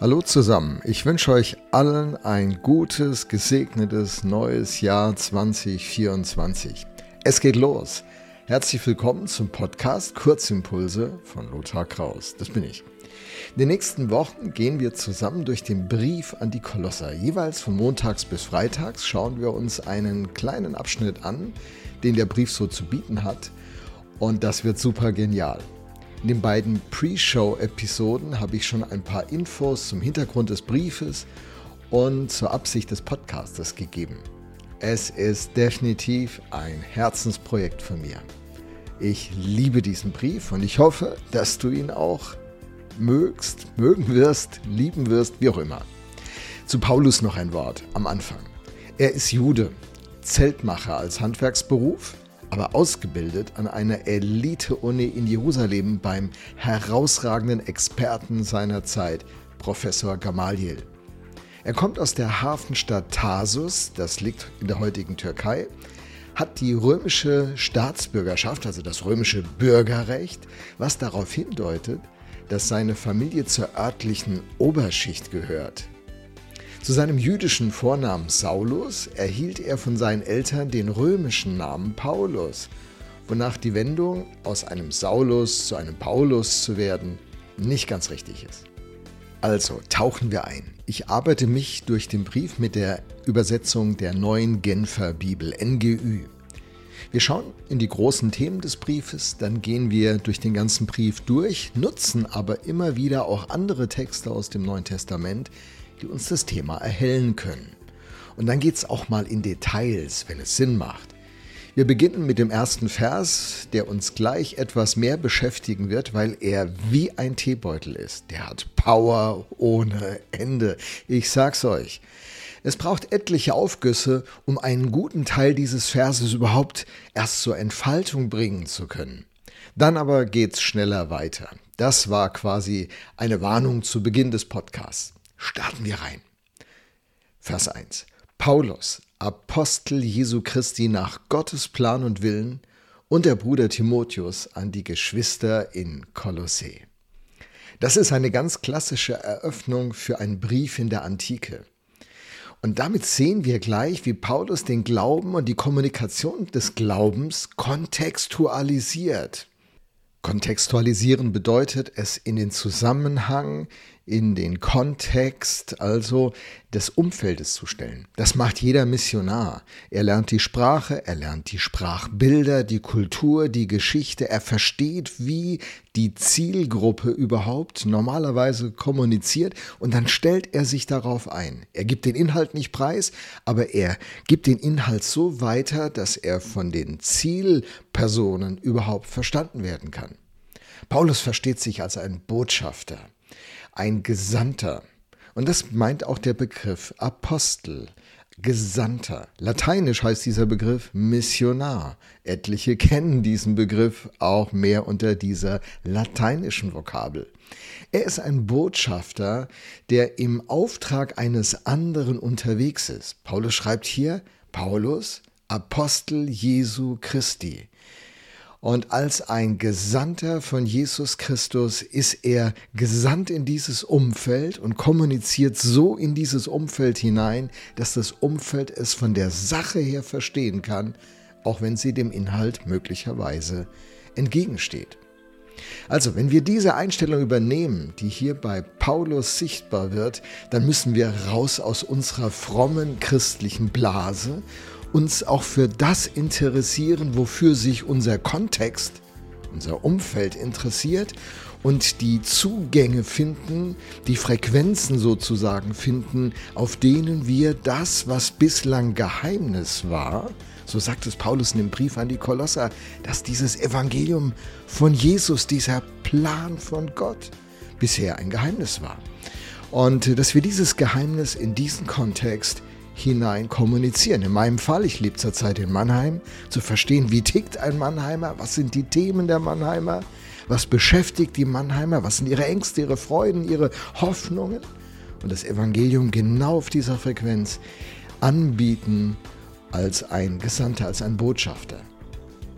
Hallo zusammen, ich wünsche euch allen ein gutes, gesegnetes neues Jahr 2024. Es geht los. Herzlich willkommen zum Podcast Kurzimpulse von Lothar Kraus. Das bin ich. In den nächsten Wochen gehen wir zusammen durch den Brief an die Kolosser. Jeweils von montags bis freitags schauen wir uns einen kleinen Abschnitt an, den der Brief so zu bieten hat. Und das wird super genial. In den beiden Pre-Show-Episoden habe ich schon ein paar Infos zum Hintergrund des Briefes und zur Absicht des Podcastes gegeben. Es ist definitiv ein Herzensprojekt von mir. Ich liebe diesen Brief und ich hoffe, dass du ihn auch mögst, mögen wirst, lieben wirst, wie auch immer. Zu Paulus noch ein Wort am Anfang. Er ist Jude, Zeltmacher als Handwerksberuf, aber ausgebildet an einer Elite-Uni in Jerusalem beim herausragenden Experten seiner Zeit, Professor Gamaliel. Er kommt aus der Hafenstadt Tarsus, das liegt in der heutigen Türkei, hat die römische Staatsbürgerschaft, also das römische Bürgerrecht, was darauf hindeutet, dass seine Familie zur örtlichen Oberschicht gehört. Zu seinem jüdischen Vornamen Saulus erhielt er von seinen Eltern den römischen Namen Paulus, wonach die Wendung aus einem Saulus zu einem Paulus zu werden nicht ganz richtig ist. Also tauchen wir ein. Ich arbeite mich durch den Brief mit der Übersetzung der neuen Genfer Bibel NGÜ. Wir schauen in die großen Themen des Briefes, dann gehen wir durch den ganzen Brief durch, nutzen aber immer wieder auch andere Texte aus dem Neuen Testament, die uns das Thema erhellen können. Und dann geht es auch mal in Details, wenn es Sinn macht. Wir beginnen mit dem ersten Vers, der uns gleich etwas mehr beschäftigen wird, weil er wie ein Teebeutel ist. Der hat Power ohne Ende. Ich sag's euch. Es braucht etliche Aufgüsse, um einen guten Teil dieses Verses überhaupt erst zur Entfaltung bringen zu können. Dann aber geht's schneller weiter. Das war quasi eine Warnung zu Beginn des Podcasts. Starten wir rein. Vers 1. Paulus, Apostel Jesu Christi nach Gottes Plan und Willen und der Bruder Timotheus an die Geschwister in Kolossee. Das ist eine ganz klassische Eröffnung für einen Brief in der Antike. Und damit sehen wir gleich, wie Paulus den Glauben und die Kommunikation des Glaubens kontextualisiert. Kontextualisieren bedeutet, es in den Zusammenhang, in den Kontext also des Umfeldes zu stellen. Das macht jeder Missionar. Er lernt die Sprache, er lernt die Sprachbilder, die Kultur, die Geschichte. Er versteht, wie die Zielgruppe überhaupt normalerweise kommuniziert und dann stellt er sich darauf ein. Er gibt den Inhalt nicht preis, aber er gibt den Inhalt so weiter, dass er von den Zielpersonen überhaupt verstanden werden kann. Paulus versteht sich als ein Botschafter ein Gesandter. Und das meint auch der Begriff Apostel, Gesandter. Lateinisch heißt dieser Begriff Missionar. Etliche kennen diesen Begriff auch mehr unter dieser lateinischen Vokabel. Er ist ein Botschafter, der im Auftrag eines anderen unterwegs ist. Paulus schreibt hier, Paulus, Apostel Jesu Christi. Und als ein Gesandter von Jesus Christus ist er gesandt in dieses Umfeld und kommuniziert so in dieses Umfeld hinein, dass das Umfeld es von der Sache her verstehen kann, auch wenn sie dem Inhalt möglicherweise entgegensteht. Also, wenn wir diese Einstellung übernehmen, die hier bei Paulus sichtbar wird, dann müssen wir raus aus unserer frommen christlichen Blase uns auch für das interessieren, wofür sich unser Kontext, unser Umfeld interessiert und die Zugänge finden, die Frequenzen sozusagen finden, auf denen wir das, was bislang Geheimnis war, so sagt es Paulus in dem Brief an die Kolosser, dass dieses Evangelium von Jesus, dieser Plan von Gott, bisher ein Geheimnis war. Und dass wir dieses Geheimnis in diesen Kontext hinein kommunizieren. In meinem Fall, ich lebe zurzeit in Mannheim, zu verstehen, wie tickt ein Mannheimer, was sind die Themen der Mannheimer, was beschäftigt die Mannheimer, was sind ihre Ängste, ihre Freuden, ihre Hoffnungen und das Evangelium genau auf dieser Frequenz anbieten als ein Gesandter, als ein Botschafter.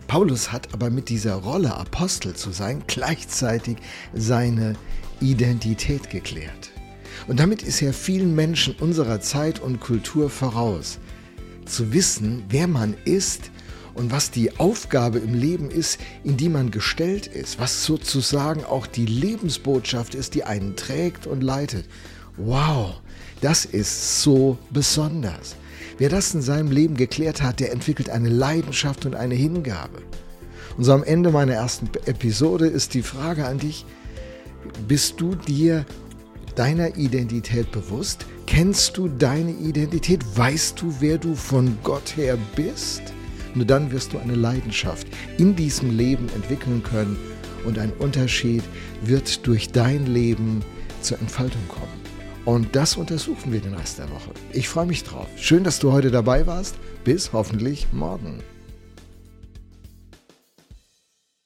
Paulus hat aber mit dieser Rolle, Apostel zu sein, gleichzeitig seine Identität geklärt. Und damit ist er vielen Menschen unserer Zeit und Kultur voraus. Zu wissen, wer man ist und was die Aufgabe im Leben ist, in die man gestellt ist, was sozusagen auch die Lebensbotschaft ist, die einen trägt und leitet. Wow, das ist so besonders. Wer das in seinem Leben geklärt hat, der entwickelt eine Leidenschaft und eine Hingabe. Und so am Ende meiner ersten Episode ist die Frage an dich, bist du dir deiner Identität bewusst? Kennst du deine Identität? Weißt du, wer du von Gott her bist? Nur dann wirst du eine Leidenschaft in diesem Leben entwickeln können und ein Unterschied wird durch dein Leben zur Entfaltung kommen. Und das untersuchen wir den Rest der Woche. Ich freue mich drauf. Schön, dass du heute dabei warst. Bis hoffentlich morgen.